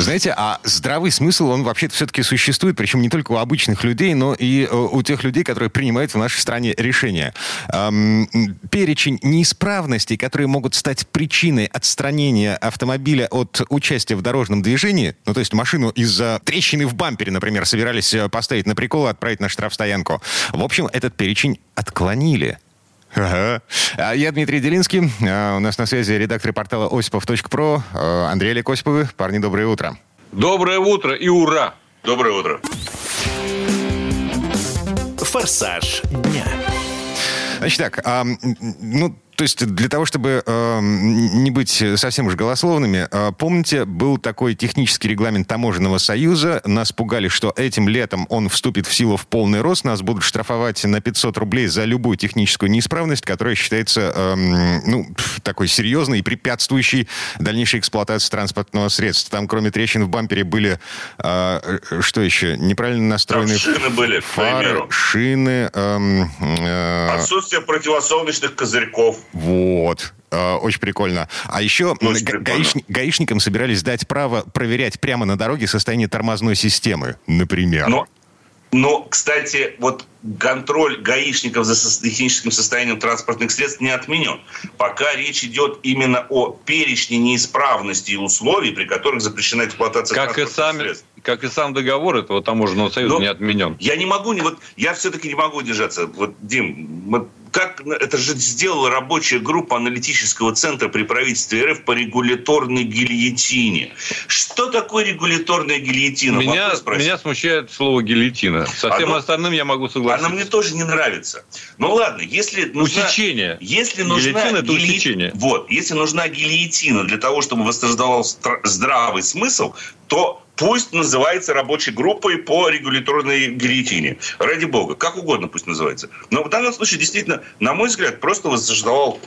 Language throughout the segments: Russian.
Знаете, а здравый смысл, он вообще-то все-таки существует, причем не только у обычных людей, но и э, у тех людей, которые принимают в нашей стране решения. Эм, перечень неисправностей, которые могут стать причиной отстранения автомобиля от участия в дорожном движении, ну, то есть машину из-за трещины в бампере, например, собирались э, поставить на прикол и отправить на штрафстоянку. В общем, этот перечень отклонили. Ага. А Я Дмитрий Делинский. А, У нас на связи редактор портала осипов.про э, Андрей Олег Осиповы. Парни, доброе утро. Доброе утро и ура! Доброе утро. «Форсаж дня». Значит так, а, ну, то есть для того, чтобы э, не быть совсем уж голословными, э, помните, был такой технический регламент Таможенного союза. Нас пугали, что этим летом он вступит в силу в полный рост. Нас будут штрафовать на 500 рублей за любую техническую неисправность, которая считается эм, ну, такой серьезной и препятствующей дальнейшей эксплуатации транспортного средства. Там, кроме трещин в бампере, были, э, что еще, неправильно настроенные Там шины были, фары, шины, эм, э, Отсутствие противосолнечных козырьков. Вот. Э, Очень прикольно. А еще Очень га- прикольно. гаишни- гаишникам собирались дать право проверять прямо на дороге состояние тормозной системы, например. Но, но, кстати, вот контроль гаишников за техническим состоянием транспортных средств не отменен. Пока речь идет именно о перечне неисправностей и условий, при которых запрещена эксплуатация Как и, транспортных сами, средств. как и сам договор этого таможенного союза Но- не отменен. Я не могу, не вот я все-таки не могу удержаться. Вот, Дим, вот как это же сделала рабочая группа аналитического центра при правительстве РФ по регуляторной гильотине. Что такое регуляторная гильотина? Меня, меня смущает слово гильотина. Со всем Оно- остальным я могу согласиться. Она мне тоже не нравится. Ну ладно, если нужна... Усечение. Если нужна Гильотина – это усечение. Вот, если нужна гильотина для того, чтобы восторждал стра- здравый смысл, то пусть называется рабочей группой по регуляторной гильотине. Ради бога, как угодно пусть называется. Но в данном случае, действительно, на мой взгляд, просто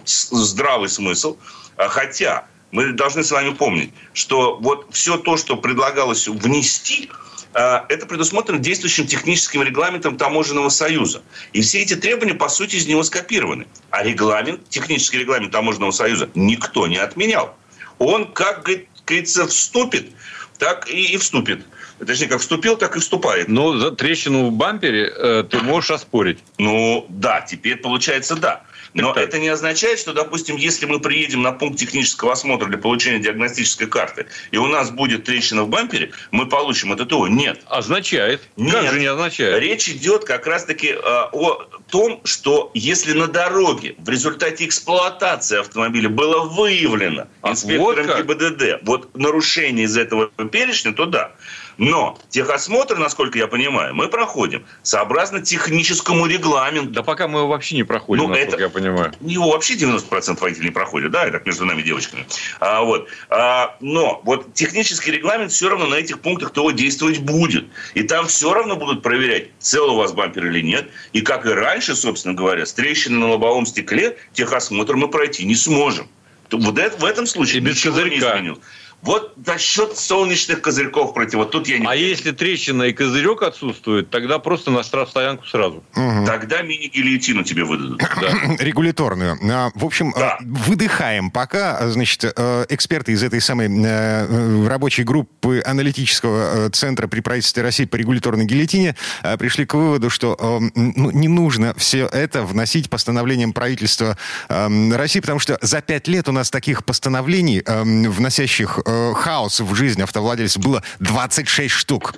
с- здравый смысл. А Хотя мы должны с вами помнить, что вот все то, что предлагалось внести, а, это предусмотрено действующим техническим регламентом Таможенного союза. И все эти требования, по сути, из него скопированы. А регламент, технический регламент Таможенного союза никто не отменял. Он, как говорит- говорится, вступит, так и вступит. Точнее, как вступил, так и вступает. Но за трещину в бампере э, ты можешь оспорить. Ну, да, теперь получается да. Но Так, это не означает, что, допустим, если мы приедем на пункт технического осмотра для получения диагностической карты, и у нас будет трещина в бампере, мы получим это ТО. Нет. Означает. Нет. Как же не означает? Речь идет как раз-таки э, о том, что если на дороге в результате эксплуатации автомобиля было выявлено А, инспектором вот как? ГИБДД вот нарушение из этого перечня, то да. Но техосмотр, насколько я понимаю, мы проходим сообразно техническому регламенту. Да пока мы его вообще не проходим, Ну, насколько это- я понимаю. Его вообще 90% водителей не проходят, да, это между нами девочками. А, вот. А, но вот технический регламент все равно на этих пунктах ТО действовать будет. И там все равно будут проверять, цел у вас бампер или нет. И как и раньше, собственно говоря, с трещиной на лобовом стекле техосмотр мы пройти не сможем. Вот это, в этом случае И без ничего не козырька. изменилось. Вот за счет солнечных козырьков против. Вот тут я не... А если трещина и козырек отсутствует, тогда просто на штрафстоянку сразу. Тогда мини-гильотину тебе выдадут. регуляторную. А, В общем, Да. э, выдыхаем пока. А, Значит, э, эксперты из этой самой э, э, рабочей группы аналитического центра при правительстве России по регуляторной гильотине пришли к выводу, что ну, не нужно все это вносить постановлением правительства э, России, потому что за пять лет у нас таких постановлений, э, вносящих э, хаос в жизнь автовладельцев, было 26 штук.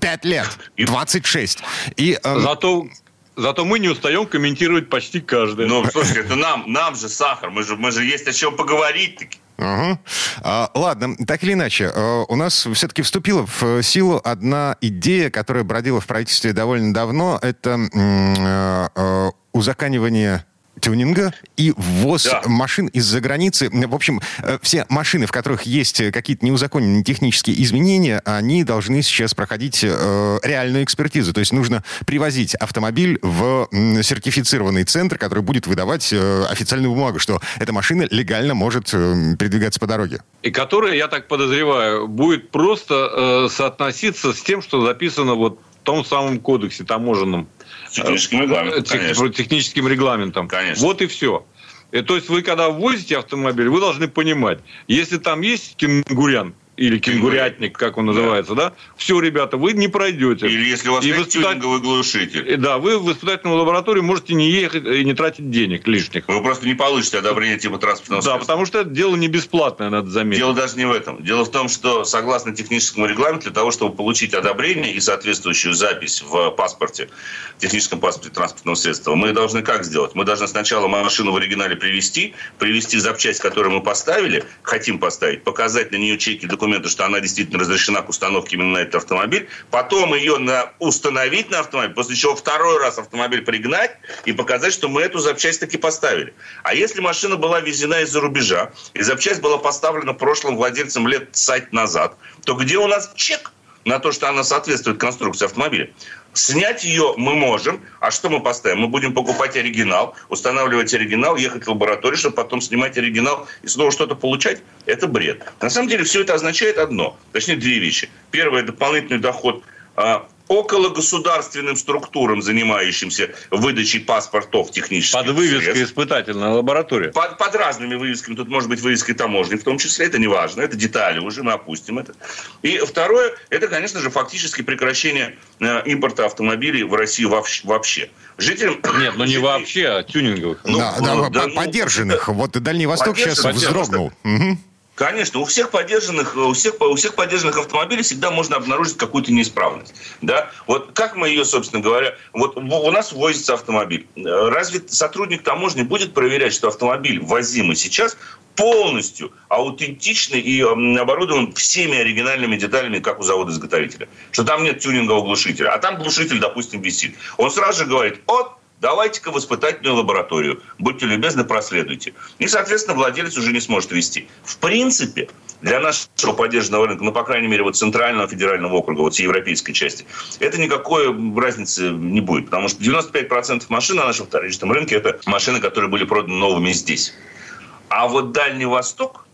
Пять лет. И- 26. И, э, Зато, зато мы не устаем комментировать почти каждое. Ну, слушай, это нам, нам же сахар. Мы же, мы же есть о чем поговорить. Ага. А, ладно, так или иначе, э, у нас все-таки вступила в силу одна идея, которая бродила в правительстве довольно давно. Это м, э, узаканивание тюнинга и ввоз да. машин из-за границы. В общем, э, все машины, в которых есть какие-то неузаконенные технические изменения, они должны сейчас проходить э, реальную экспертизу. То есть нужно привозить автомобиль в сертифицированный центр, который будет выдавать э, официальную бумагу, что эта машина легально может э, передвигаться по дороге. И которая, я так подозреваю, будет просто э, соотноситься с тем, что записано вот в том самом кодексе таможенном. Техническим регламентом, Тех, конечно. Техническим регламентом. Конечно. Вот и все. И, то есть вы, когда ввозите автомобиль, вы должны понимать, если там есть кенгурян, или кенгурятник, как он называется, да. да? Все, ребята, вы не пройдете. Или если у вас и есть испытать... тюнинговый глушитель. Да, вы в испытательную лабораторию можете не ехать и не тратить денег лишних. Вы просто не получите одобрение типа транспортного средства. Да, потому что это дело не бесплатное, надо заметить. Дело даже не в этом. Дело в том, что согласно техническому регламенту, для того, чтобы получить одобрение и соответствующую запись в паспорте, в техническом паспорте транспортного средства, мы должны как сделать? Мы должны сначала машину в оригинале привести, привести запчасть, которую мы поставили, хотим поставить, показать на нее чеки документы документы, что она действительно разрешена к установке именно на этот автомобиль, потом ее на, установить на автомобиль, после чего второй раз автомобиль пригнать и показать, что мы эту запчасть таки поставили. А если машина была везена из-за рубежа, и запчасть была поставлена прошлым владельцем лет сать назад, то где у нас чек на то, что она соответствует конструкции автомобиля? Снять ее мы можем. А что мы поставим? Мы будем покупать оригинал, устанавливать оригинал, ехать в лабораторию, чтобы потом снимать оригинал и снова что-то получать? Это бред. На самом деле все это означает одно, точнее две вещи. Первое – дополнительный доход а, около государственным структурам, занимающимся выдачей паспортов технических Под вывеской средств. испытательная лаборатория. Под, под разными вывесками. Тут может быть вывеской таможни, в том числе. Это не важно. Это детали уже, мы опустим это. И второе, это, конечно же, фактически прекращение э, импорта автомобилей в Россию вообще. Жителям... Нет, ну не вообще, а тюнинговых. Ну, да, да, да, ну, поддержанных. Ну, вот Дальний Восток сейчас вздрогнул. Угу. Конечно, у всех поддержанных, у всех, у всех поддержанных автомобилей всегда можно обнаружить какую-то неисправность. Да? Вот как мы ее, собственно говоря, вот у нас возится автомобиль. Разве сотрудник таможни будет проверять, что автомобиль, возимый сейчас, полностью аутентичный и оборудован всеми оригинальными деталями, как у завода-изготовителя. Что там нет тюнингового глушителя, а там глушитель, допустим, висит. Он сразу же говорит, от давайте-ка в испытательную лабораторию. Будьте любезны, проследуйте. И, соответственно, владелец уже не сможет вести. В принципе, для нашего поддержанного рынка, ну, по крайней мере, вот центрального федерального округа, вот европейской части, это никакой разницы не будет. Потому что 95% машин на нашем вторичном рынке – это машины, которые были проданы новыми здесь. А вот Дальний Восток,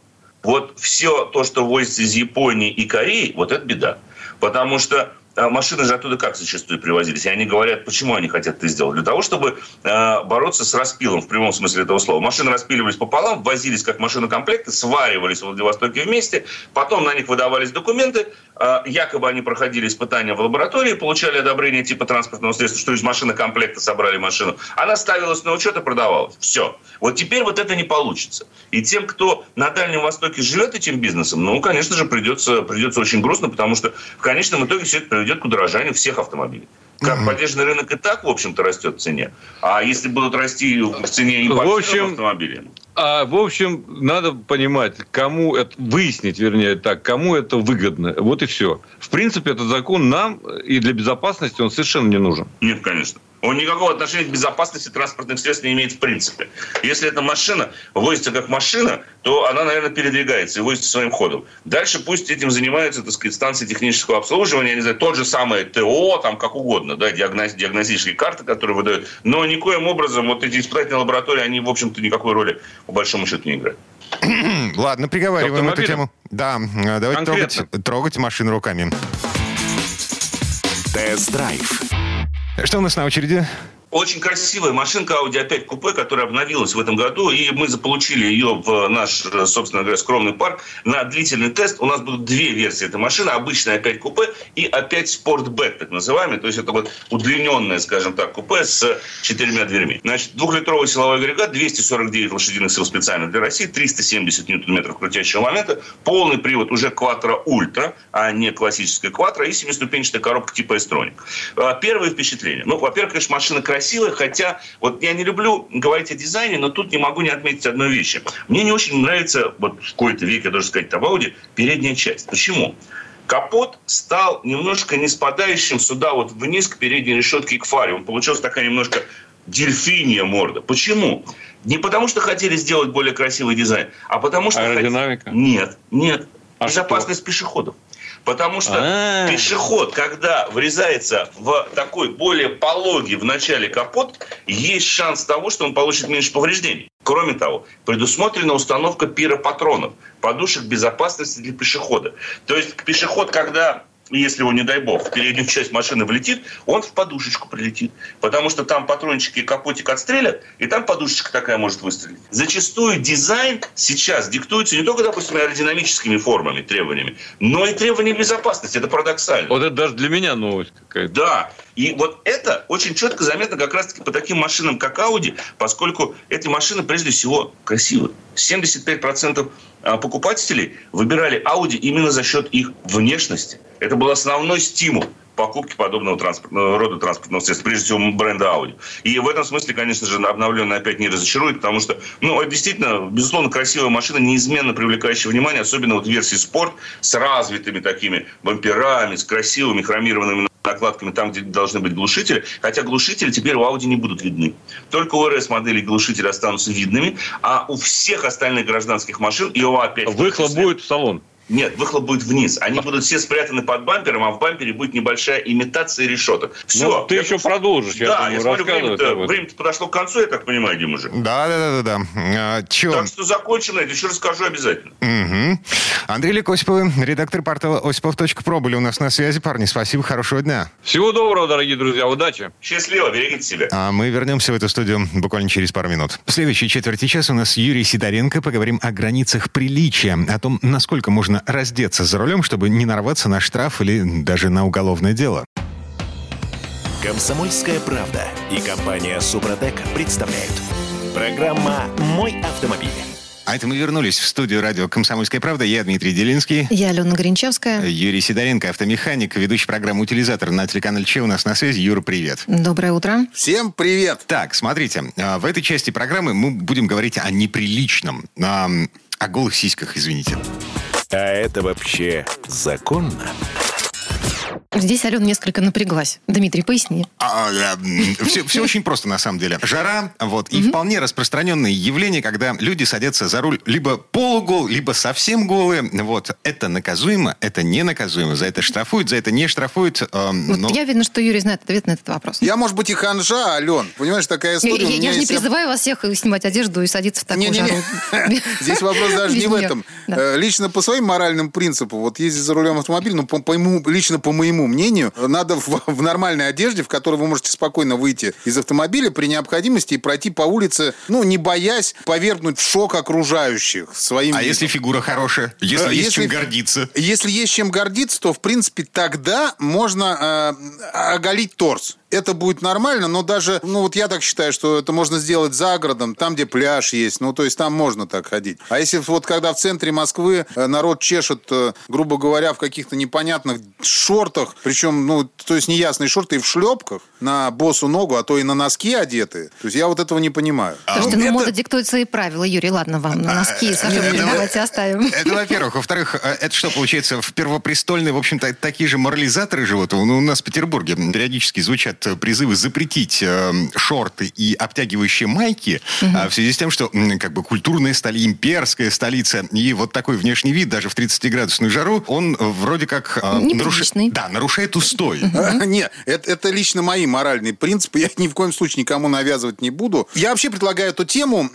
вот все то, что возится из Японии и Кореи, вот это беда. Потому что а машины же оттуда как зачастую привозились? И они говорят, почему они хотят это сделать? Для того, чтобы э, бороться с распилом в прямом смысле этого слова. Машины распиливались пополам, возились как машинокомплекты, сваривались в Владивостоке вместе, потом на них выдавались документы, э, якобы они проходили испытания в лаборатории, получали одобрение типа транспортного средства, что из машинокомплекта собрали машину. Она ставилась на учет и продавалась. Все. Вот теперь вот это не получится. И тем, кто на Дальнем Востоке живет этим бизнесом, ну, конечно же, придется, придется очень грустно, потому что в конечном итоге все это приведет к удорожанию всех автомобилей. Как mm поддержанный рынок и так, в общем-то, растет в цене. А если будут расти в цене импортных автомобилей? А, в общем, надо понимать, кому это, выяснить, вернее, так, кому это выгодно. Вот и все. В принципе, этот закон нам и для безопасности он совершенно не нужен. Нет, конечно. Он никакого отношения к безопасности транспортных средств не имеет в принципе. Если эта машина возится как машина, то она, наверное, передвигается и возится своим ходом. Дальше пусть этим занимаются, так сказать, станции технического обслуживания, я не знаю, тот же самый ТО, там как угодно, да, диагноз, диагностические карты, которые выдают. Но никоим образом вот эти испытательные лаборатории, они, в общем-то, никакой роли по большому счету не играют. Ладно, приговариваем эту тему. Да, давайте трогать, трогать машину руками. Тест-драйв. Что у нас на очереди? Очень красивая машинка Audi A5 купе, которая обновилась в этом году, и мы заполучили ее в наш, собственно говоря, скромный парк на длительный тест. У нас будут две версии этой машины. Обычная A5 купе и A5 Sportback, так называемый. То есть это вот удлиненное, скажем так, купе с четырьмя дверьми. Значит, двухлитровый силовой агрегат, 249 лошадиных сил специально для России, 370 ньютон-метров крутящего момента, полный привод уже Quattro Ultra, а не классическая Quattro, и семиступенчатая коробка типа S-Tronic. А, первое впечатление. Ну, во-первых, конечно, машина красивая, красивой, хотя вот я не люблю говорить о дизайне, но тут не могу не отметить одной вещи. Мне не очень нравится, вот в какой-то веке, даже сказать, об Audi, передняя часть. Почему? Капот стал немножко не спадающим сюда вот вниз к передней решетке и к фаре. Он получился такая немножко дельфиния морда. Почему? Не потому, что хотели сделать более красивый дизайн, а потому что... Аэродинамика? Хот... Нет, нет. А Безопасность что? пешеходов. Потому что А-а-а. пешеход, когда врезается в такой более пологий в начале капот, есть шанс того, что он получит меньше повреждений. Кроме того, предусмотрена установка пиропатронов, подушек безопасности для пешехода. То есть пешеход, когда если его, не дай бог, в переднюю часть машины влетит, он в подушечку прилетит. Потому что там патрончики и капотик отстрелят, и там подушечка такая может выстрелить. Зачастую дизайн сейчас диктуется не только, допустим, аэродинамическими формами, требованиями, но и требованиями безопасности. Это парадоксально. Вот это даже для меня новость какая-то. Да. И вот это очень четко заметно как раз-таки по таким машинам, как Audi, поскольку эти машины прежде всего красивы. 75% а, покупателей выбирали Audi именно за счет их внешности. Это был основной стимул покупки подобного транспортного, рода транспортного средства, прежде всего бренда Audi. И в этом смысле, конечно же, обновленный опять не разочарует, потому что, ну, действительно, безусловно, красивая машина, неизменно привлекающая внимание, особенно вот версии спорт с развитыми такими бамперами, с красивыми хромированными накладками там, где должны быть глушители. Хотя глушители теперь у Audi не будут видны. Только у RS модели глушители останутся видными, а у всех остальных гражданских машин, и у опять... Выхлоп будет в салон. Нет, выхлоп будет вниз. Они будут все спрятаны под бампером, а в бампере будет небольшая имитация решеток. Все. Ну, ты еще продолжишь, я да, думаю, я смотрю, время-то, время подошло к концу, я так понимаю, Дима уже. Да, да, да, да. А, чё? Так что закончим на это, еще расскажу обязательно. Угу. Андрей Лекосиповый, редактор портала осипов.про были у нас на связи. Парни, спасибо, хорошего дня. Всего доброго, дорогие друзья, удачи. Счастливо, берегите себя. А мы вернемся в эту студию буквально через пару минут. В следующей четверти часа у нас Юрий Сидоренко. Поговорим о границах приличия, о том, насколько можно раздеться за рулем, чтобы не нарваться на штраф или даже на уголовное дело. Комсомольская правда и компания Супротек представляют. Программа «Мой автомобиль». А это мы вернулись в студию радио «Комсомольская правда». Я Дмитрий Делинский. Я Алена Гринчевская. Юрий Сидоренко, автомеханик, ведущий программы «Утилизатор» на телеканале Че у нас на связи. Юра, привет. Доброе утро. Всем привет. Так, смотрите, а, в этой части программы мы будем говорить о неприличном, о, о голых сиськах, извините. А это вообще законно? Здесь Алена несколько напряглась. Дмитрий, поясни. А, а, все, все очень просто, на самом деле. Жара, вот, и вполне распространенное явление, когда люди садятся за руль либо полугол, либо совсем голые. Вот, это наказуемо, это не наказуемо. За это штрафуют, за это не штрафуют. Э, вот но... Я видно, что Юрий знает ответ на этот вопрос. Я, может быть, и ханжа, Ален. Понимаешь, такая история. Я, я, я же не призываю вас всех снимать одежду и садиться в такую не, жару. Здесь вопрос даже не в этом. Э, лично по своим моральным принципам, вот ездить за рулем автомобиля, ну, по, лично по моему мнению, надо в, в нормальной одежде, в которой вы можете спокойно выйти из автомобиля при необходимости и пройти по улице, ну, не боясь повергнуть в шок окружающих своим А видом. если фигура хорошая? Если, если есть чем гордиться? Если есть чем гордиться, то, в принципе, тогда можно э, оголить торс это будет нормально, но даже, ну вот я так считаю, что это можно сделать за городом, там, где пляж есть, ну то есть там можно так ходить. А если вот когда в центре Москвы э, народ чешет, э, грубо говоря, в каких-то непонятных шортах, причем, ну, то есть неясные шорты и в шлепках на босу ногу, а то и на носки одеты, то есть я вот этого не понимаю. Потому что, ну, это... мода диктует свои правила, Юрий, ладно вам, на носки и сожжения давайте оставим. Это, во-первых. Во-вторых, э, это что, получается, в первопрестольной, в общем-то, такие же морализаторы живут? Ну, у нас в Петербурге периодически звучат призывы запретить э, шорты и обтягивающие майки угу. э, в связи с тем, что как бы культурная столица, имперская столица, и вот такой внешний вид даже в 30-градусную жару, он вроде как э, нарушает, да, нарушает устой. Нет, это лично мои моральные принципы, я ни в коем случае никому навязывать не буду. Я вообще предлагаю эту тему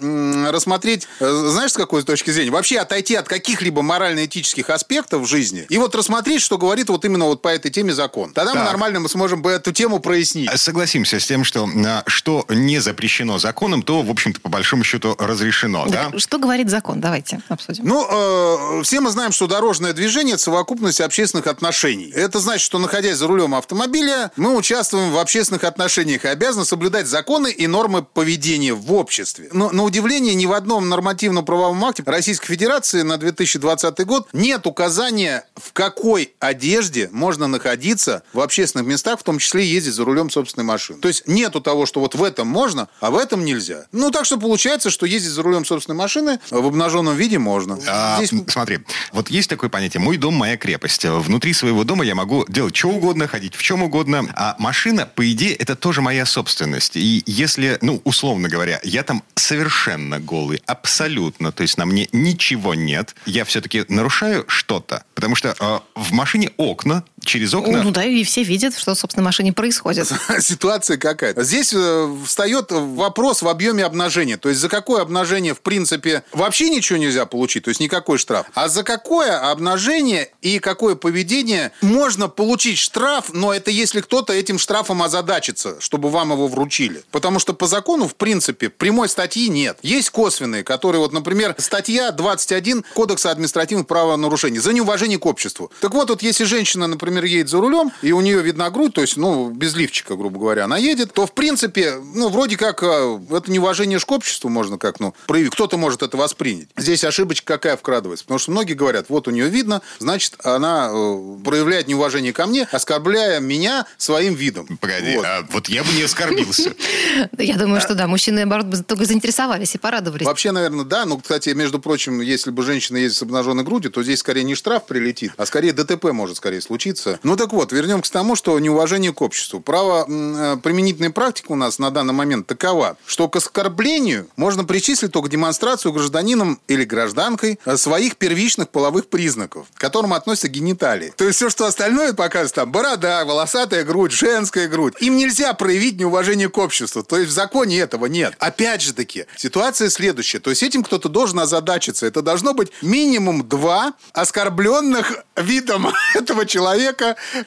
рассмотреть, э, знаешь, с какой точки зрения? Вообще отойти от каких-либо морально-этических аспектов в жизни и вот рассмотреть, что говорит вот именно вот по этой теме закон. Тогда мы нормально мы сможем эту тему прояснить согласимся с тем, что а, что не запрещено законом, то, в общем-то, по большому счету разрешено. Да? Что говорит закон? Давайте обсудим. Ну, э, все мы знаем, что дорожное движение – это совокупность общественных отношений. Это значит, что, находясь за рулем автомобиля, мы участвуем в общественных отношениях и обязаны соблюдать законы и нормы поведения в обществе. Но, на удивление, ни в одном нормативном правовом акте Российской Федерации на 2020 год нет указания, в какой одежде можно находиться в общественных местах, в том числе ездить за рулем рулем собственной машины. То есть нету того, что вот в этом можно, а в этом нельзя. Ну, так что получается, что ездить за рулем собственной машины в обнаженном виде можно. А, Здесь Смотри, вот есть такое понятие «мой дом, моя крепость». Внутри своего дома я могу делать что угодно, ходить в чем угодно. А машина, по идее, это тоже моя собственность. И если, ну, условно говоря, я там совершенно голый, абсолютно, то есть на мне ничего нет, я все-таки нарушаю что-то. Потому что э, в машине окна, через окна... Ну да, и все видят, что, собственно, в машине происходит. ситуация какая-то. Здесь э, встает вопрос в объеме обнажения. То есть за какое обнажение, в принципе, вообще ничего нельзя получить, то есть никакой штраф. А за какое обнажение и какое поведение можно получить штраф, но это если кто-то этим штрафом озадачится, чтобы вам его вручили. Потому что по закону, в принципе, прямой статьи нет. Есть косвенные, которые, вот, например, статья 21 Кодекса административных правонарушений за неуважение к обществу. Так вот, вот если женщина, например, едет за рулем, и у нее видна грудь, то есть, ну, без лифчика, грубо говоря, она едет, то, в принципе, ну, вроде как, э, это неуважение к обществу можно как, ну, проявить. Кто-то может это воспринять. Здесь ошибочка какая вкрадывается? Потому что многие говорят, вот у нее видно, значит, она э, проявляет неуважение ко мне, оскорбляя меня своим видом. Погоди, Вот. а вот я бы не оскорбился. Я думаю, что да, мужчины, наоборот, бы только заинтересовались и порадовались. Вообще, наверное, да. Ну, кстати, между прочим, если бы женщина ездит с обнаженной грудью, то здесь скорее не штраф прилетит, а скорее ДТП может скорее случиться. Ну, так вот, вернемся к тому, что неуважение к обществу. Право э, применительная практика у нас на данный момент такова, что к оскорблению можно причислить только демонстрацию гражданином или гражданкой э, своих первичных половых признаков, к которым относятся гениталии. То есть все, что остальное показывает, там, борода, волосатая грудь, женская грудь. Им нельзя проявить неуважение к обществу. То есть в законе этого нет. Опять же таки, ситуация следующая. То есть этим кто-то должен озадачиться. Это должно быть минимум два оскорбленных видом этого человека.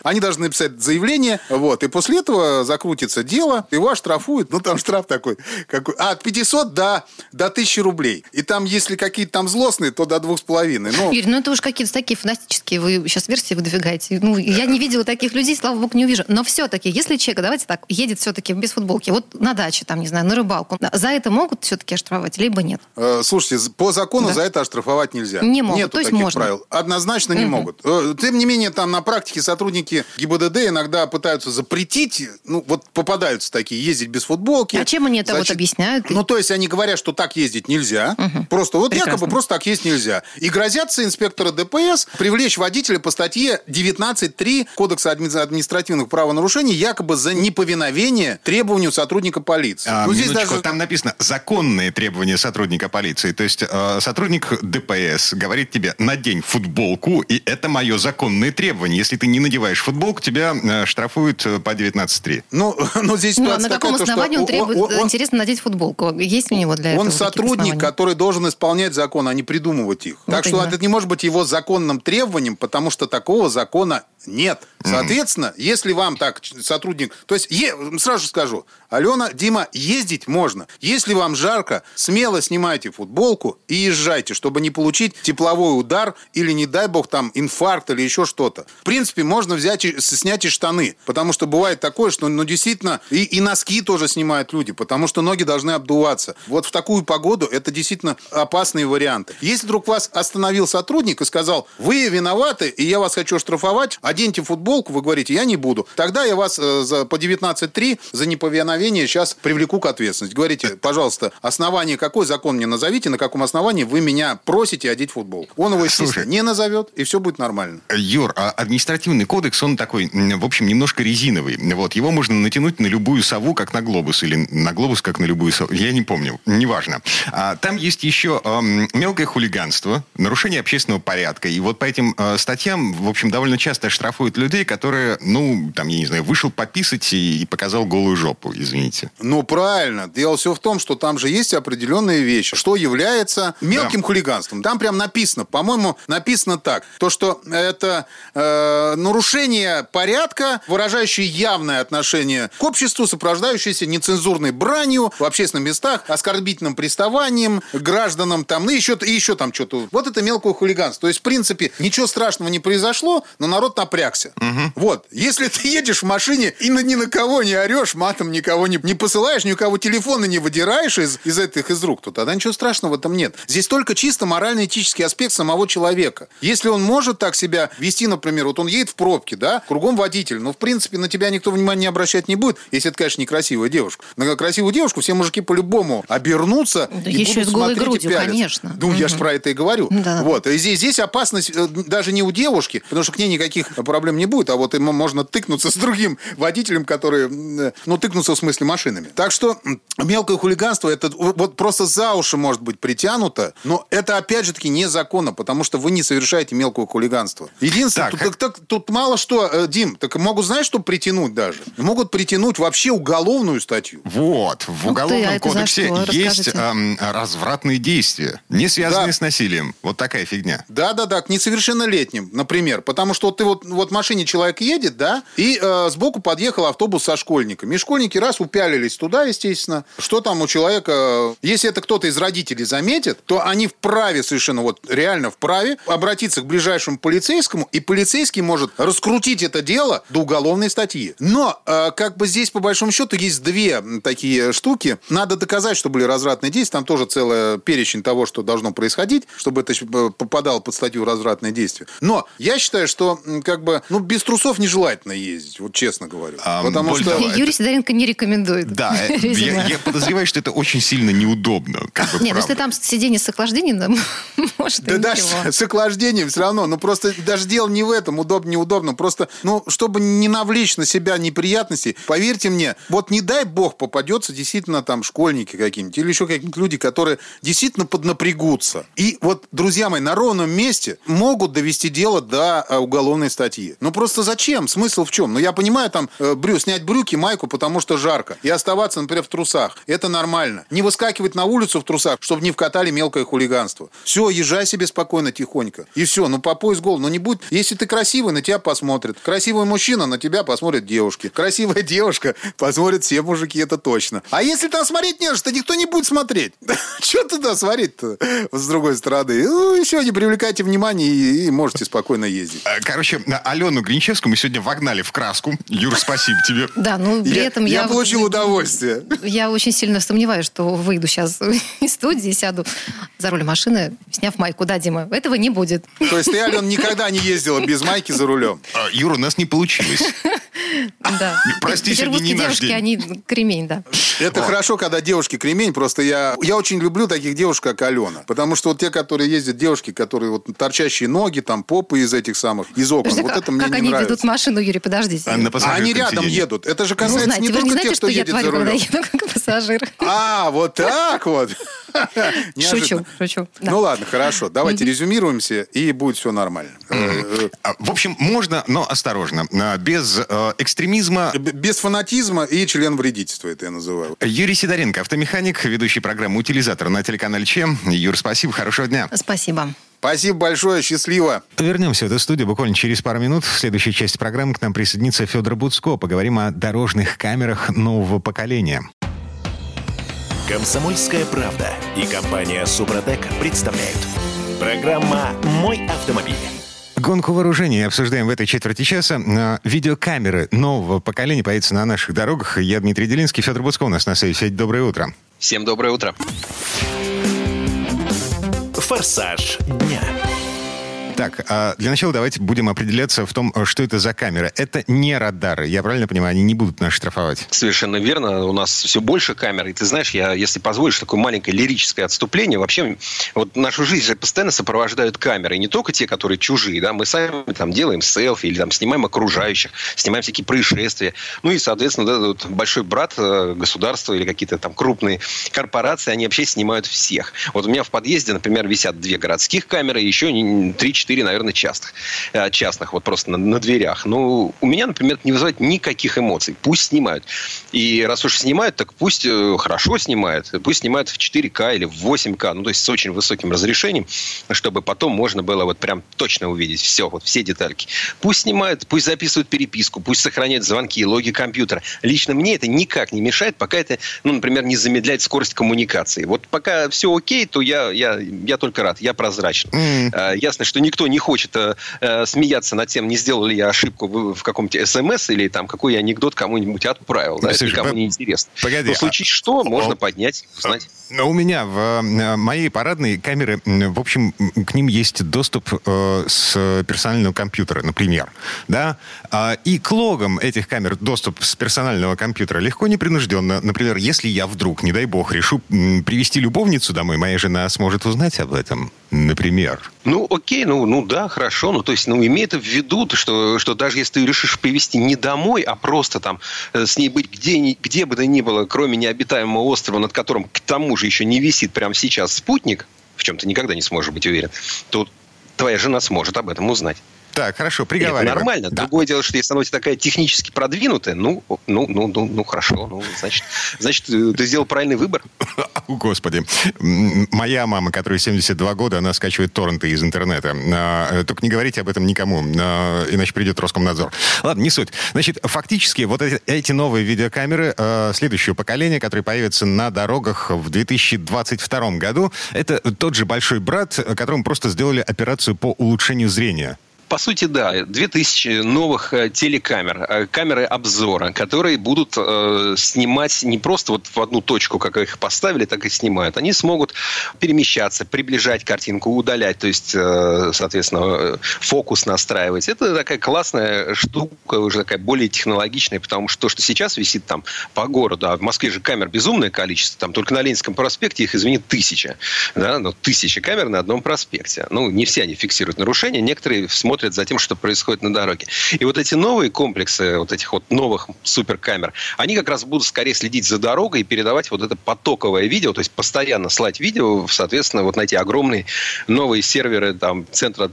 Они должны написать заявление. Вот. И после этого закрутится дело, его оштрафуют. Ну, там штраф такой. Какой, а, от 500 до, до 1000 рублей. И там, если какие-то там злостные, то до двух с половиной. Ну, Юрий, ну это уж какие-то такие фантастические вы сейчас версии выдвигаете. Ну, я не видела таких людей, слава богу, не увижу. Но все-таки, если человек, давайте так, едет все-таки без футболки, вот на даче, там, не знаю, на рыбалку, за это могут все-таки оштрафовать, либо нет? Э, Слушайте, по закону Да. за это оштрафовать нельзя. Не могут, Нету то есть таких можно. правил. Однозначно не могут. Э, Тем не менее, там на практике сотрудники ГИБДД иногда пытаются запретить, ну, вот попадаются такие, ездить без футболки. А чем они это вот Значит, объясняют? Ну, то есть они говорят, что так ездить нельзя. Просто вот Прекрасно. якобы просто так ездить нельзя. И грозятся инспекторы ДПС привлечь водителя по статье 19.3 Кодекса адми- административных правонарушений якобы за неповиновение требованию сотрудника полиции. А, Ну, здесь даже- там написано законные требования сотрудника полиции. То есть э, сотрудник ДПС говорит тебе, надень футболку, и это мое законное требование. Если ты не надеваешь футболку, тебя э, штрафуют э, по 19.3. Ну, ну, здесь Ну, а на каком такая, то, что основании он требует, он- он- интересно, надеть футболку? Есть у него для этого Он сотрудник, который должен исполнять закон, а не придумывать их. Вот так что именно. это не может быть его законным требованием, потому что такого закона нет. Соответственно, если вам так сотрудник... То есть, е- сразу скажу, Алена, Дима, ездить можно. Если вам жарко, смело снимайте футболку и езжайте, чтобы не получить тепловой удар или, не дай бог, там инфаркт или еще что-то. В принципе, можно взять и снять и штаны, потому что бывает такое, что, ну, действительно, и, и носки тоже снимают люди, потому что ноги должны обдуваться. Вот в такую погоду это действительно опасные варианты. Если вдруг вас остановил сотрудник и сказал, вы виноваты, и я вас хочу штрафовать, оденьте футболку, вы говорите, я не буду. Тогда я вас э, за, по 19.3 за неповиновение сейчас привлеку к ответственности. Говорите, пожалуйста, основание какой закон мне назовите, на каком основании вы меня просите одеть футболку. Он его, естественно, Слушай. не назовет, и все будет нормально. Юр, а административный кодекс, он такой, в общем, немножко резиновый. Вот, его можно натянуть на любую сову, как на глобус, или на глобус, как на любую сову. Я не помню, неважно. А, там есть еще ам, мелкое хулиганство, нарушение общественного порядка. И вот по этим э, статьям, в общем, довольно часто штрафуют людей, которые, ну, там, я не знаю, вышел пописать и, и показал голую жопу, извините. Ну, правильно. Дело все в том, что там же есть определенные вещи, что является мелким хулиганством. Там прям написано, по-моему, написано так, то, что это э, нарушение порядка, выражающее явное отношение к обществу, сопровождающееся нецензурной бранью в общественных местах, оскорбительным приставанием гражданам, там, ну, еще, и еще там что-то. Вот это мелкое хулиганство. То есть, в принципе, ничего страшного не произошло, но народ напрягся. Вот. Если ты едешь в машине и ни на кого не орешь, матом никого не, не посылаешь, ни у кого телефона не выдираешь из, из этих из рук, то тогда ничего страшного в этом нет. Здесь только чисто морально-этический аспект самого человека. Если он может так себя вести, например, вот он едет в пробке, да, кругом водитель, но в принципе на тебя никто внимания не обращать не будет, если это, конечно, некрасивая девушка. На красивую девушку все мужики по-любому обернутся Да и еще будут и с голой смотреть и грудью, пялиться. конечно. Ну, я же про это и говорю. Да. Вот. И здесь, здесь опасность э, даже не у девушки, потому что к ней никаких проблем не будет, а вот ему можно тыкнуться с другим водителем, который, э, ну, тыкнуться в смысле машинами. Так что мелкое хулиганство, это вот просто за уши может быть притянуто, но это, опять же таки, незаконно, потому что вы не совершаете мелкое хулиганство. Единственное, Так, тут, так- так- тут мало что, э, Дим, так могут, знаешь, что притянуть даже? Могут притянуть вообще уголовную статью. Вот, в Ух ты, Уголовном а кодексе есть эм, развратные действия, не связанные Да. с насилием. Вот такая фигня. Да, да, да, к несовершеннолетним, например. Потому что вот ты вот, вот в машине человек едет, да, и э, сбоку подъехал автобус со школьниками. И школьники раз упялились туда, естественно. Что там у человека? Если это кто-то из родителей заметит, то они вправе совершенно, вот реально вправе обратиться к ближайшему полицейскому, и полицейский может раскрутить это дело до уголовной статьи. Но э, как бы здесь, по большому счету, есть две такие штуки. Надо доказать, что были развратные действия. Там тоже целый перечень того, что должно происходить, чтобы это э, попадало под статью развратные действия. Но я считаю, что м, как бы, ну, без трусов нежелательно ездить, вот честно говорю. А, Потому более что... того, Юрий Сидоренко не рекомендует. Да, я, я подозреваю, что это очень сильно неудобно. Как бы, Нет, ну, если правда. там сиденье с охлаждением, да, может, Да и даже с охлаждением все равно. Ну, просто даже дело не в этом, удобно, неудобно. Просто, ну, чтобы не навлечь на себя неприятностей, поверьте мне, вот не дай бог попадется действительно там школьники какие-нибудь или еще какие-нибудь люди, которые действительно поднапрягутся. И вот, друзья мои, на ровном месте могут довести дело до э, уголовной статьи. Ну, просто зачем? Смысл в чем? Ну, я понимаю, там, э, брю, снять брюки, майку, потому что жарко, и оставаться, например, в трусах. Это нормально. Не выскакивать на улицу в трусах, чтобы не вкатали мелкое хулиганство. Все, езжай себе спокойно, тихонько. И все, ну по пояс гол. Ну не будет. Если ты красивый, на тебя посмотрят. Красивый мужчина, на тебя посмотрят девушки. Красивая девушка посмотрят все мужики, это точно. А если там смотреть не что, никто не будет смотреть. Что туда смотреть-то с другой стороны? Ну, все, не привлекайте внимания и, и можете спокойно ездить. Э, Короче, Алену Гринчевскую мы сегодня вогнали в краску. Юр, спасибо тебе. Да, ну при Я, этом я я... получил удовольствие. Я очень сильно сомневаюсь, что выйду сейчас из студии, сяду за руль машины, сняв майку. Да, Дима, этого не будет. То есть ты, Ален, никогда не ездила без майки за рулем? А, Юра, у нас не получилось. Да. Прости, сегодня не наш девушки, день. они кремень, да. Это хорошо, когда девушки кремень. Просто я, я очень люблю таких девушек, как Алена. Потому что вот те, которые ездят, девушки, которые вот торчащие ноги, там попы из этих самых, из окон. Подожди, вот это мне как не они нравится. ведут машину, Юрий, подождите. А А они рядом сиденье. едут. Это же ну, касается знаете, не не только знаете, тех, кто едет за творю, когда рулем. еду как пассажир. А, вот так вот. Шучу, шучу. Ну ладно, хорошо. Давайте резюмируемся, и будет все нормально. Э, А, В общем, можно, но осторожно. А, Без э, экстремизма. э, Без фанатизма и член вредительства, это я называю. Юрий Сидоренко, автомеханик, ведущий программы «Утилизатор» на телеканале ЧЕМ. Юр, спасибо, хорошего дня. Спасибо. Спасибо большое, счастливо. Вернемся в эту студию буквально через пару минут. В следующей части программы к нам присоединится Федор Буцко. Поговорим о дорожных камерах нового поколения. Комсомольская правда и компания Супротек представляют. Программа «Мой автомобиль». Гонку вооружений обсуждаем в этой четверти часа. А, Видеокамеры нового поколения появятся на наших дорогах. Я Дмитрий Делинский, Федор Буцко у нас на связи. Федь, доброе утро. Всем доброе утро. «Форсаж дня». Так, а для начала давайте будем определяться в том, что это за камера. Это не радары. Я правильно понимаю, они не будут нас штрафовать? Совершенно верно. У нас все больше камер. И ты знаешь, я, если позволишь, такое маленькое лирическое отступление. Вообще, вот нашу жизнь же постоянно сопровождают камеры. И не только те, которые чужие. Да? Мы сами там делаем селфи или там снимаем окружающих, снимаем всякие происшествия. Ну и, соответственно, да, вот большой брат э, государства или какие-то там крупные корпорации, они вообще снимают всех. Вот у меня в подъезде, например, висят две городских камеры еще 3-4, наверное, частных. Э, Частных, вот просто на, на дверях. Ну, у меня, например, не вызывает никаких эмоций. Пусть снимают. И раз уж снимают, так пусть э, хорошо снимают. Пусть снимают в 4К или в 8К. Ну, то есть с очень высоким разрешением, чтобы потом можно было вот прям точно увидеть все, вот все детальки. Пусть снимают, пусть записывают переписку, пусть сохраняют звонки, логи компьютера. Лично мне это никак не мешает, пока это, ну, например, не замедляет скорость коммуникации. Вот пока все окей, то я, я, я только рад, я прозрачен. М. А, Ясно, что никто никто не хочет э, э, смеяться над тем, не сделал ли я ошибку в, в каком-то СМС или там какой анекдот кому-нибудь отправил. Да, Слушай, это никому не интересно. Погоди. Но в случае а... что, можно поднять, узнать. Но у меня в э, моей парадной камеры, в общем, к ним есть доступ э, с персонального компьютера, например. Да? А, и к логам этих камер доступ с персонального компьютера легко, непринужденно. Например, если я вдруг, не дай бог, решу привести любовницу домой, моя жена сможет узнать об этом, например. Ну, окей, ну, ну да, хорошо. Ну, то есть, ну, имей это в виду, что, что даже если ты решишь привести не домой, а просто там э, с ней быть где, где бы то ни было, кроме необитаемого острова, над которым к тому же еще не висит прямо сейчас спутник, в чем ты никогда не сможешь быть уверен, то твоя жена сможет об этом узнать. Так, хорошо, приговаривай. Это нормально. Да. Другое дело, что если она у тебя такая технически продвинутая, ну, ну, ну, ну, ну хорошо. Ну, значит, значит, э, ты сделал правильный выбор. Господи. Моя мама, которой 72 года, она скачивает торренты из интернета. А, только не говорите об этом никому, а, иначе придет Роскомнадзор. Ладно, не суть. Значит, фактически вот эти, эти новые видеокамеры а, следующего поколения, которые появятся на дорогах в 2022 году, это тот же большой брат, которому просто сделали операцию по улучшению зрения. По сути, да, 2000 новых э, телекамер, э, камеры обзора, которые будут э, снимать не просто вот в одну точку, как их поставили, так и снимают. Они смогут перемещаться, приближать картинку, удалять, то есть, э, соответственно, фокус настраивать. Это такая классная штука, уже такая более технологичная, потому что то, что сейчас висит там по городу, а в Москве же камер безумное количество, там только на Ленинском проспекте их, извини, тысяча. Да? Но тысяча камер на одном проспекте. Ну, не все они фиксируют нарушения, некоторые смотрят смотрят за тем, что происходит на дороге. И вот эти новые комплексы, вот этих вот новых суперкамер, они как раз будут скорее следить за дорогой и передавать вот это потоковое видео, то есть постоянно слать видео, соответственно, вот на эти огромные новые серверы там, центра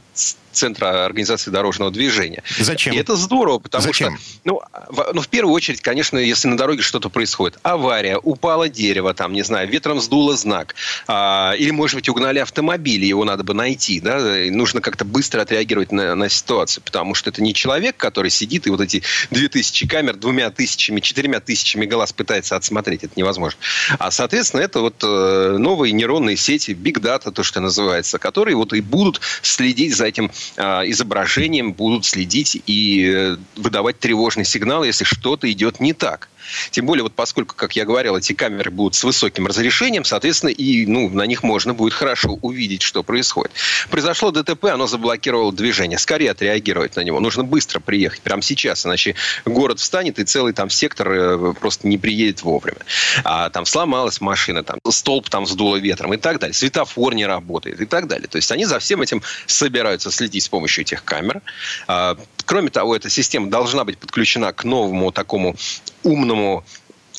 Центра организации дорожного движения. Зачем? И это здорово, потому Зачем? что, ну, в, ну, в первую очередь, конечно, если на дороге что-то происходит, авария, упало дерево, там, не знаю, ветром сдуло знак, а, или, может быть, угнали автомобиль, его надо бы найти, да, и нужно как-то быстро отреагировать на, на ситуацию, потому что это не человек, который сидит и вот эти две тысячи камер двумя тысячами, четырьмя тысячами глаз пытается отсмотреть, это невозможно. А, соответственно, это вот э, новые нейронные сети, big data, то, что называется, которые вот и будут следить за этим изображением будут следить и э, выдавать тревожный сигнал, если что-то идет не так. Тем более, вот поскольку, как я говорил, эти камеры будут с высоким разрешением, соответственно, и ну, на них можно будет хорошо увидеть, что происходит. Произошло ДТП, оно заблокировало движение. Скорее отреагировать на него. Нужно быстро приехать, прямо сейчас, иначе город встанет, и целый там сектор э, просто не приедет вовремя. А там сломалась машина, там столб там сдуло ветром и так далее. Светофор не работает и так далее. То есть они за всем этим собираются следить с помощью этих камер. А, кроме того, эта система должна быть подключена к новому такому умному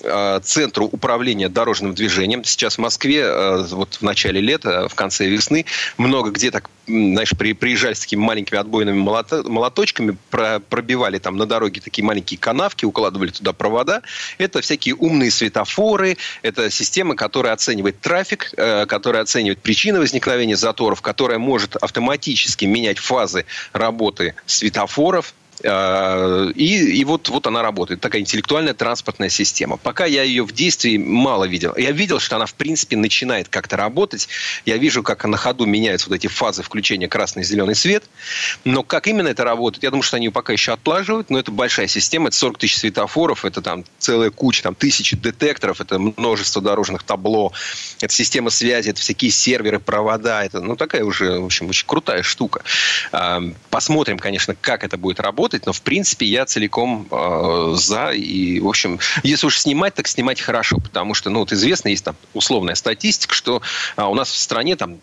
Э, центру управления дорожным движением. Сейчас в Москве э, вот в начале лета, в конце весны, много где так, знаешь, при, приезжали с такими маленькими отбойными молоточками, пробивали там на дороге такие маленькие канавки, укладывали туда провода. Это всякие умные светофоры, это система, которая оценивает трафик, э, которая оценивает причины возникновения заторов, которая может автоматически менять фазы работы светофоров, и, и вот, вот она работает. Такая интеллектуальная транспортная система. Пока я ее в действии мало видел. Я видел, что она, в принципе, начинает как-то работать. Я вижу, как на ходу меняются вот эти фазы включения красный и зеленый свет. Но как именно это работает, я думаю, что они ее пока еще отлаживают. Но это большая система. Это 40 тысяч светофоров. Это там целая куча, там тысячи детекторов. Это множество дорожных табло. Это система связи. Это всякие серверы, провода. Это, ну, такая уже, в общем, очень крутая штука. Посмотрим, конечно, как это будет работать работать, но в принципе я целиком э, за. И, в общем, если уж снимать, так снимать хорошо, потому что, ну, вот известно, есть там условная статистика, что э, у нас в стране там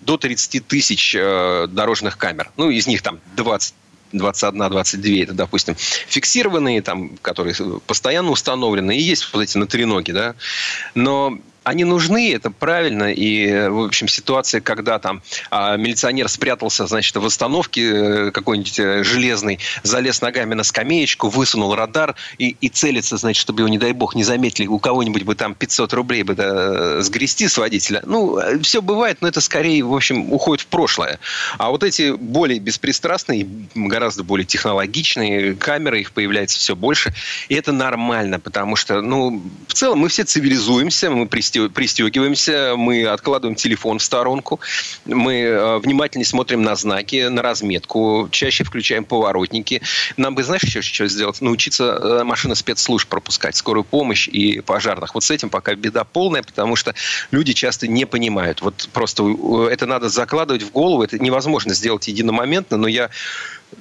до 30 тысяч э, дорожных камер. Ну, из них там 20 21-22, это, допустим, фиксированные, там, которые постоянно установлены, и есть вот эти на треноги, да. Но они нужны, это правильно. И, в общем, ситуация, когда там а, милиционер спрятался, значит, в остановке э, какой-нибудь э, железный, залез ногами на скамеечку, высунул радар и, и целится, значит, чтобы его, не дай бог, не заметили, у кого-нибудь бы там 500 рублей бы да, сгрести с водителя. Ну, все бывает, но это скорее, в общем, уходит в прошлое. А вот эти более беспристрастные, гораздо более технологичные камеры, их появляется все больше. И это нормально, потому что, ну, в целом мы все цивилизуемся, мы пристегиваемся пристегиваемся, мы откладываем телефон в сторонку, мы э, внимательно смотрим на знаки, на разметку, чаще включаем поворотники. Нам бы, знаешь, еще что сделать? Научиться э, машины спецслужб пропускать, скорую помощь и пожарных. Вот с этим пока беда полная, потому что люди часто не понимают. Вот просто это надо закладывать в голову, это невозможно сделать единомоментно, но я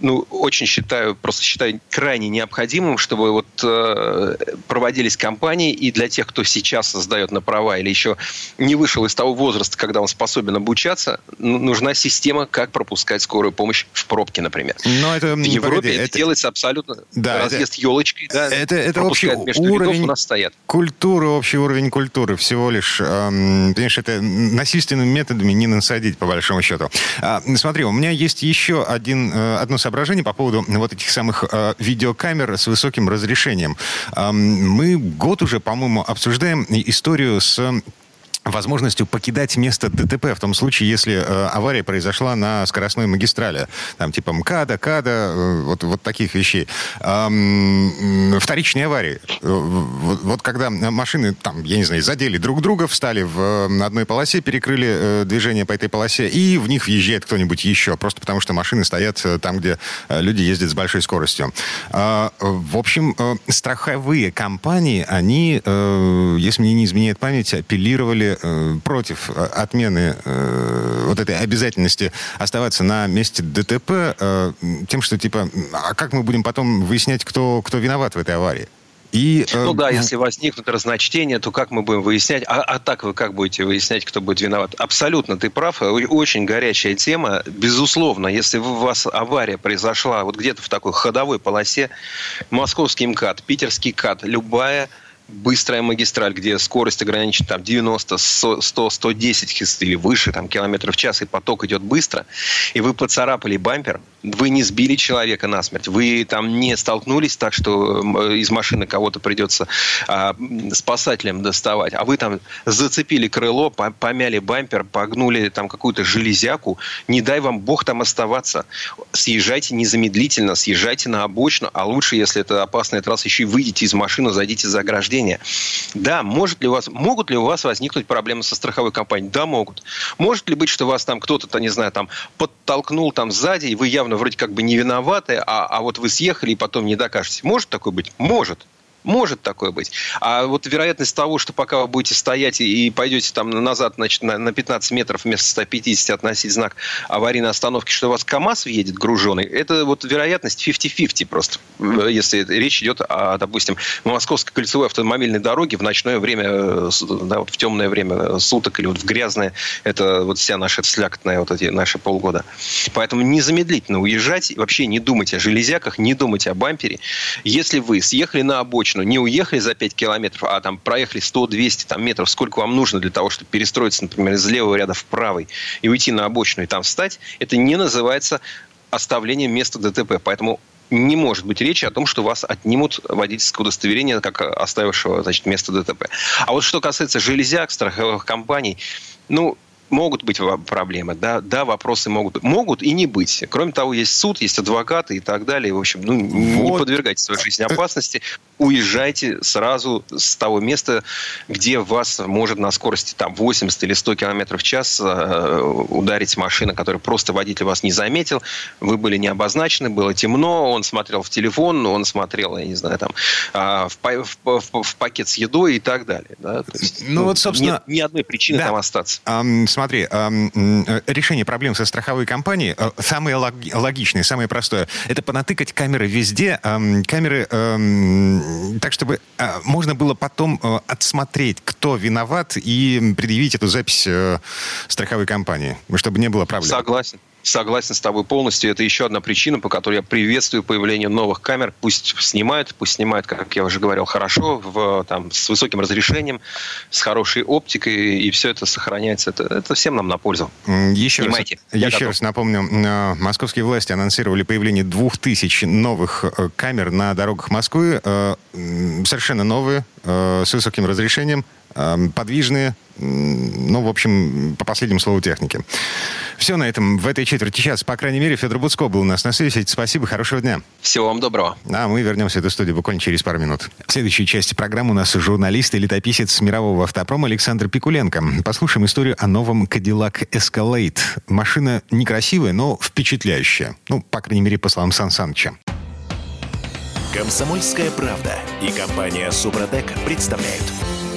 ну, очень считаю, просто считаю крайне необходимым, чтобы вот э, проводились кампании, и для тех, кто сейчас сдает на права или еще не вышел из того возраста, когда он способен обучаться, нужна система, как пропускать скорую помощь в пробке, например. Но это, в Европе погоди, это, это делается абсолютно да, разъезд это, елочкой. Да, это это общий уровень у нас стоят. культуры, общий уровень культуры всего лишь. Эм, понимаешь, это насильственными методами не насадить, по большому счету. А, смотри, у меня есть еще один, э, одно соображение по поводу вот этих самых э, видеокамер с высоким разрешением. Э, мы год уже, по-моему, обсуждаем историю с возможностью покидать место ДТП в том случае, если э, авария произошла на скоростной магистрали. Там типа МКАДа, КАДа, э, вот, вот таких вещей. Эм, вторичные аварии. Э, вот, вот когда машины, там, я не знаю, задели друг друга, встали в э, одной полосе, перекрыли э, движение по этой полосе, и в них въезжает кто-нибудь еще, просто потому что машины стоят э, там, где э, люди ездят с большой скоростью. Э, в общем, э, страховые компании, они, э, если мне не изменяет память, апеллировали Э, против э, отмены э, вот этой обязательности оставаться на месте ДТП тем, что типа, а как мы будем потом выяснять, кто, кто виноват в этой аварии? И, ну да, если возникнут разночтения, то как мы будем выяснять? А, а так вы как будете выяснять, кто будет виноват? Абсолютно, ты прав. Очень горячая тема. Безусловно, если у вас авария произошла вот где-то в такой ходовой полосе, московский МКАД, питерский КАД, любая быстрая магистраль, где скорость ограничена там 90, 100, 110 или выше там, километров в час, и поток идет быстро, и вы поцарапали бампер, вы не сбили человека насмерть, вы там не столкнулись так, что из машины кого-то придется а, спасателям доставать, а вы там зацепили крыло, помяли бампер, погнули там какую-то железяку, не дай вам бог там оставаться. Съезжайте незамедлительно, съезжайте на обочину, а лучше, если это опасная трасса, еще и выйдите из машины, зайдите за ограждение рождения. Да, может ли у вас, могут ли у вас возникнуть проблемы со страховой компанией? Да, могут. Может ли быть, что вас там кто-то, не знаю, там подтолкнул там сзади, и вы явно вроде как бы не виноваты, а, а вот вы съехали и потом не докажете? Может такое быть? Может. Может такое быть. А вот вероятность того, что пока вы будете стоять и пойдете там назад значит, на 15 метров вместо 150 относить знак аварийной остановки, что у вас КАМАЗ въедет груженный, это вот вероятность 50-50 просто. Если речь идет о, допустим, Московской кольцевой автомобильной дороге в ночное время, да, вот в темное время суток или вот в грязное, это вот вся наша слякотная вот эти наши полгода. Поэтому незамедлительно уезжать, вообще не думать о железяках, не думать о бампере. Если вы съехали на обочину, обочину, не уехали за 5 километров, а там проехали 100-200 там, метров, сколько вам нужно для того, чтобы перестроиться, например, из левого ряда в правый и уйти на обочину и там встать, это не называется оставлением места ДТП. Поэтому не может быть речи о том, что вас отнимут водительское удостоверение, как оставившего значит, место ДТП. А вот что касается железяк, страховых компаний, ну, могут быть проблемы, да, да, вопросы могут могут и не быть. Кроме того, есть суд, есть адвокаты и так далее. В общем, ну, вот. не подвергайте свою жизнь опасности уезжайте сразу с того места, где вас может на скорости там 80 или 100 км в час э, ударить машина, которая просто водитель вас не заметил, вы были не обозначены, было темно, он смотрел в телефон, он смотрел, я не знаю, там, э, в, в, в, в пакет с едой и так далее. Да? есть, ну, ну вот, собственно... Нет ни одной причины да. там остаться. Um, смотри, um, решение проблем со страховой компанией uh, самое логичное, самое простое, это понатыкать камеры везде, um, камеры так, чтобы э, можно было потом э, отсмотреть, кто виноват, и предъявить эту запись э, страховой компании, чтобы не было проблем. Согласен согласен с тобой полностью. Это еще одна причина, по которой я приветствую появление новых камер. Пусть снимают, пусть снимают, как я уже говорил, хорошо, в, там, с высоким разрешением, с хорошей оптикой, и все это сохраняется. Это, это всем нам на пользу. Еще Снимайте. раз, я еще раз напомню, московские власти анонсировали появление двух тысяч новых э, камер на дорогах Москвы. Э, совершенно новые, э, с высоким разрешением, подвижные, ну, в общем, по последнему слову техники. Все на этом в этой четверти часа. По крайней мере, Федор Буцко был у нас на связи. Спасибо, хорошего дня. Всего вам доброго. А мы вернемся в эту студию буквально через пару минут. В следующей части программы у нас журналист и летописец мирового автопрома Александр Пикуленко. Послушаем историю о новом Cadillac Escalade. Машина некрасивая, но впечатляющая. Ну, по крайней мере, по словам Сан Саныча. Комсомольская правда и компания Супротек представляют.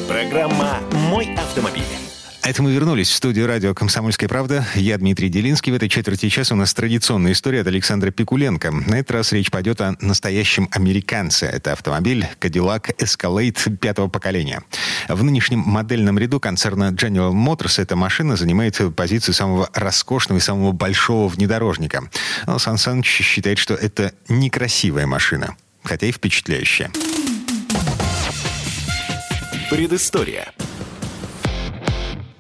Программа «Мой автомобиль». Это мы вернулись в студию радио «Комсомольская правда». Я Дмитрий Делинский. В этой четверти часа у нас традиционная история от Александра Пикуленко. На этот раз речь пойдет о настоящем американце. Это автомобиль Cadillac Escalade пятого поколения. В нынешнем модельном ряду концерна General Motors эта машина занимает позицию самого роскошного и самого большого внедорожника. Но Сан Саныч считает, что это некрасивая машина, хотя и впечатляющая. Предыстория.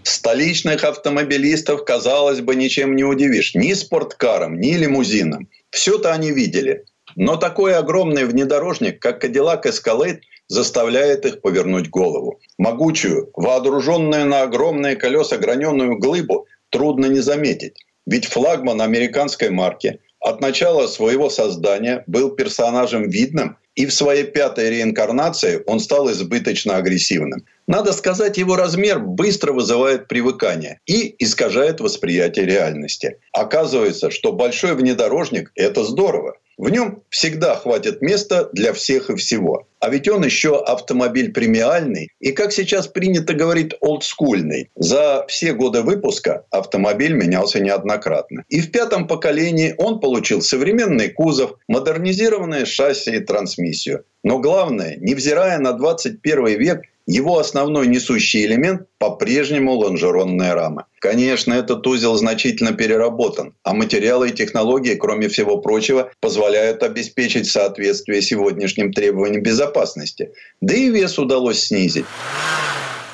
Столичных автомобилистов, казалось бы, ничем не удивишь. Ни спорткаром, ни лимузином. Все-то они видели. Но такой огромный внедорожник, как Cadillac Escalade, заставляет их повернуть голову. Могучую, вооруженную на огромные колеса граненую глыбу трудно не заметить. Ведь флагман американской марки от начала своего создания был персонажем видным и в своей пятой реинкарнации он стал избыточно агрессивным. Надо сказать, его размер быстро вызывает привыкание и искажает восприятие реальности. Оказывается, что большой внедорожник – это здорово. В нем всегда хватит места для всех и всего. А ведь он еще автомобиль премиальный и, как сейчас принято говорить, олдскульный. За все годы выпуска автомобиль менялся неоднократно. И в пятом поколении он получил современный кузов, модернизированное шасси и трансмиссию. Но главное, невзирая на 21 век, его основной несущий элемент по-прежнему лонжеронная рама. Конечно, этот узел значительно переработан, а материалы и технологии, кроме всего прочего, позволяют обеспечить соответствие сегодняшним требованиям безопасности. Да и вес удалось снизить.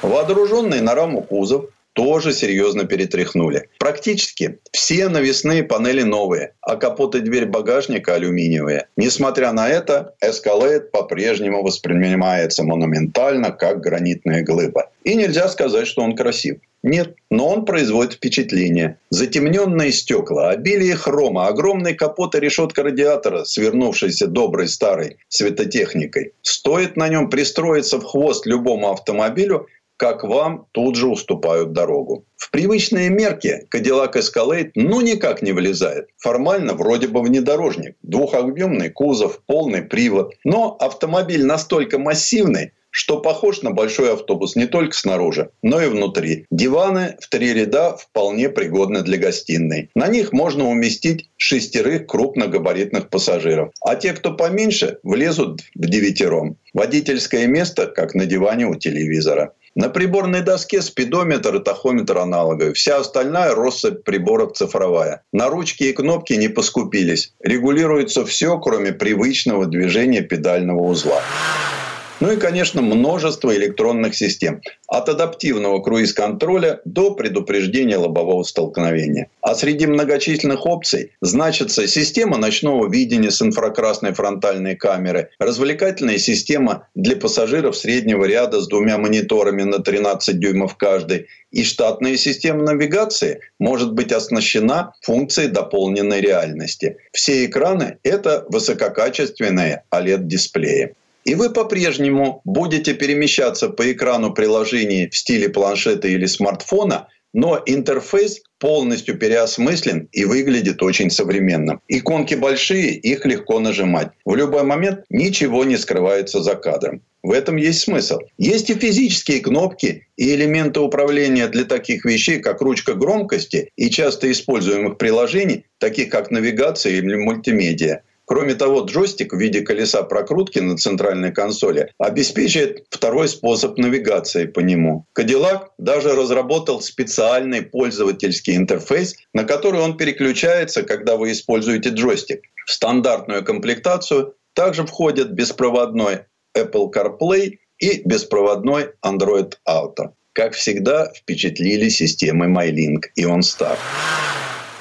Водруженный на раму кузов тоже серьезно перетряхнули. Практически все навесные панели новые, а капот и дверь багажника алюминиевые. Несмотря на это, Escalade по-прежнему воспринимается монументально, как гранитная глыба. И нельзя сказать, что он красив. Нет, но он производит впечатление. Затемненные стекла, обилие хрома, огромный капот и решетка радиатора, свернувшийся доброй старой светотехникой. Стоит на нем пристроиться в хвост любому автомобилю, как вам тут же уступают дорогу. В привычные мерки Cadillac Escalade ну никак не влезает. Формально вроде бы внедорожник. Двухобъемный кузов, полный привод. Но автомобиль настолько массивный, что похож на большой автобус не только снаружи, но и внутри. Диваны в три ряда вполне пригодны для гостиной. На них можно уместить шестерых крупногабаритных пассажиров. А те, кто поменьше, влезут в девятером. Водительское место, как на диване у телевизора. На приборной доске спидометр и тахометр аналоговый. Вся остальная россыпь приборов цифровая. На ручки и кнопки не поскупились. Регулируется все, кроме привычного движения педального узла. Ну и, конечно, множество электронных систем. От адаптивного круиз-контроля до предупреждения лобового столкновения. А среди многочисленных опций значится система ночного видения с инфракрасной фронтальной камерой, развлекательная система для пассажиров среднего ряда с двумя мониторами на 13 дюймов каждый, и штатная система навигации может быть оснащена функцией дополненной реальности. Все экраны – это высококачественные OLED-дисплеи. И вы по-прежнему будете перемещаться по экрану приложений в стиле планшета или смартфона, но интерфейс полностью переосмыслен и выглядит очень современно. Иконки большие, их легко нажимать. В любой момент ничего не скрывается за кадром. В этом есть смысл. Есть и физические кнопки, и элементы управления для таких вещей, как ручка громкости и часто используемых приложений, таких как навигация или мультимедиа. Кроме того, джойстик в виде колеса прокрутки на центральной консоли обеспечивает второй способ навигации по нему. Cadillac даже разработал специальный пользовательский интерфейс, на который он переключается, когда вы используете джойстик. В стандартную комплектацию также входят беспроводной Apple CarPlay и беспроводной Android Auto. Как всегда, впечатлили системы MyLink и OnStar.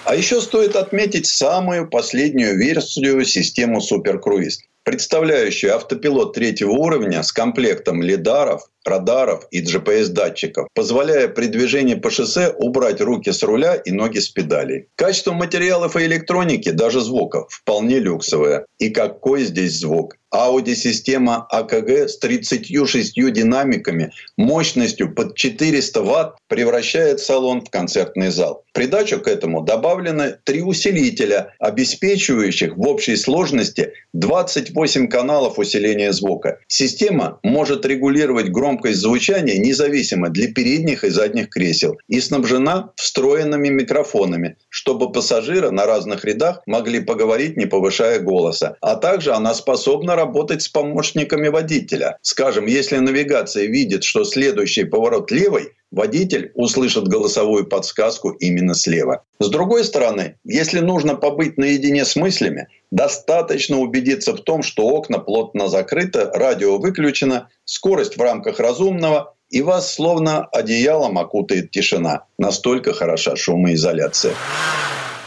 А еще стоит отметить самую последнюю версию системы Суперкруиз, представляющую автопилот третьего уровня с комплектом лидаров, радаров и GPS-датчиков, позволяя при движении по шоссе убрать руки с руля и ноги с педалей. Качество материалов и электроники, даже звука, вполне люксовое. И какой здесь звук? Аудиосистема АКГ с 36 динамиками мощностью под 400 Вт превращает салон в концертный зал. Придачу к этому добавлены три усилителя, обеспечивающих в общей сложности 28 каналов усиления звука. Система может регулировать громкость звучания независимо для передних и задних кресел и снабжена встроенными микрофонами, чтобы пассажиры на разных рядах могли поговорить, не повышая голоса. А также она способна работать с помощниками водителя. Скажем, если навигация видит, что следующий поворот левой, водитель услышит голосовую подсказку именно слева. С другой стороны, если нужно побыть наедине с мыслями, достаточно убедиться в том, что окна плотно закрыты, радио выключено, скорость в рамках разумного, и вас словно одеялом окутает тишина. Настолько хороша шумоизоляция.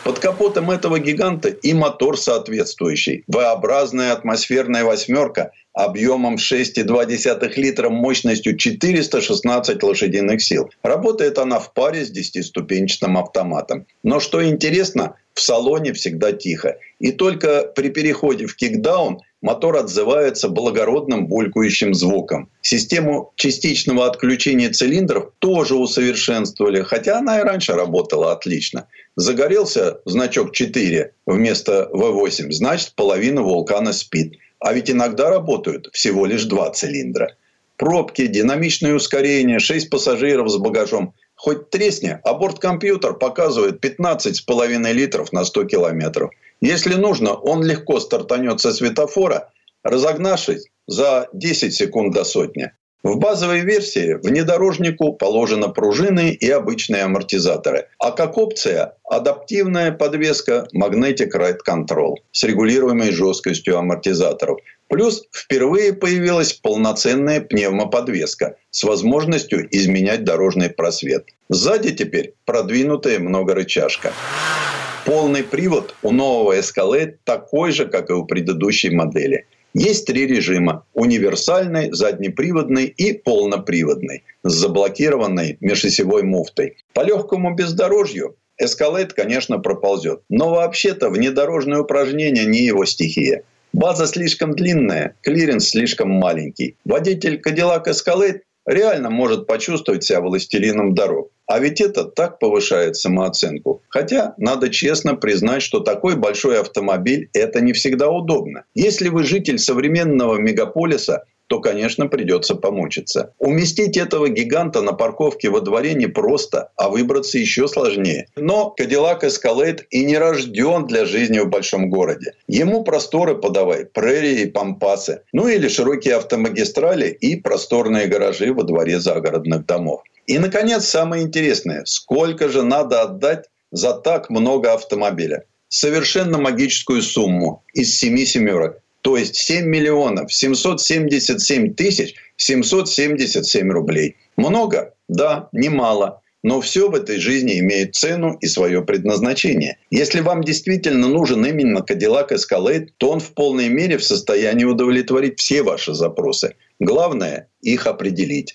Под капотом этого гиганта и мотор соответствующий. V-образная атмосферная восьмерка объемом 6,2 литра мощностью 416 лошадиных сил. Работает она в паре с 10-ступенчатым автоматом. Но что интересно, в салоне всегда тихо. И только при переходе в кикдаун мотор отзывается благородным булькающим звуком. Систему частичного отключения цилиндров тоже усовершенствовали, хотя она и раньше работала отлично. Загорелся значок 4 вместо V8, значит половина вулкана спит. А ведь иногда работают всего лишь два цилиндра. Пробки, динамичное ускорение, 6 пассажиров с багажом. Хоть тресни, а борткомпьютер показывает 15,5 литров на 100 километров. Если нужно, он легко стартанет со светофора, разогнавшись за 10 секунд до сотни. В базовой версии внедорожнику положены пружины и обычные амортизаторы. А как опция – адаптивная подвеска Magnetic Ride Control с регулируемой жесткостью амортизаторов. Плюс впервые появилась полноценная пневмоподвеска с возможностью изменять дорожный просвет. Сзади теперь продвинутая многорычажка. Полный привод у нового Escalade такой же, как и у предыдущей модели – есть три режима. Универсальный, заднеприводный и полноприводный с заблокированной межосевой муфтой. По легкому бездорожью эскалейт, конечно, проползет. Но вообще-то внедорожное упражнение не его стихия. База слишком длинная, клиренс слишком маленький. Водитель Cadillac Escalade реально может почувствовать себя властелином дорог. А ведь это так повышает самооценку. Хотя надо честно признать, что такой большой автомобиль – это не всегда удобно. Если вы житель современного мегаполиса, то, конечно, придется помучиться. Уместить этого гиганта на парковке во дворе непросто, а выбраться еще сложнее. Но Cadillac Escalade и не рожден для жизни в большом городе. Ему просторы подавай, прерии и пампасы. Ну или широкие автомагистрали и просторные гаражи во дворе загородных домов. И, наконец, самое интересное. Сколько же надо отдать за так много автомобиля? Совершенно магическую сумму из семи семерок. То есть 7 миллионов 777 тысяч 777 рублей. Много? Да, немало. Но все в этой жизни имеет цену и свое предназначение. Если вам действительно нужен именно Cadillac Escalade, то он в полной мере в состоянии удовлетворить все ваши запросы. Главное – их определить.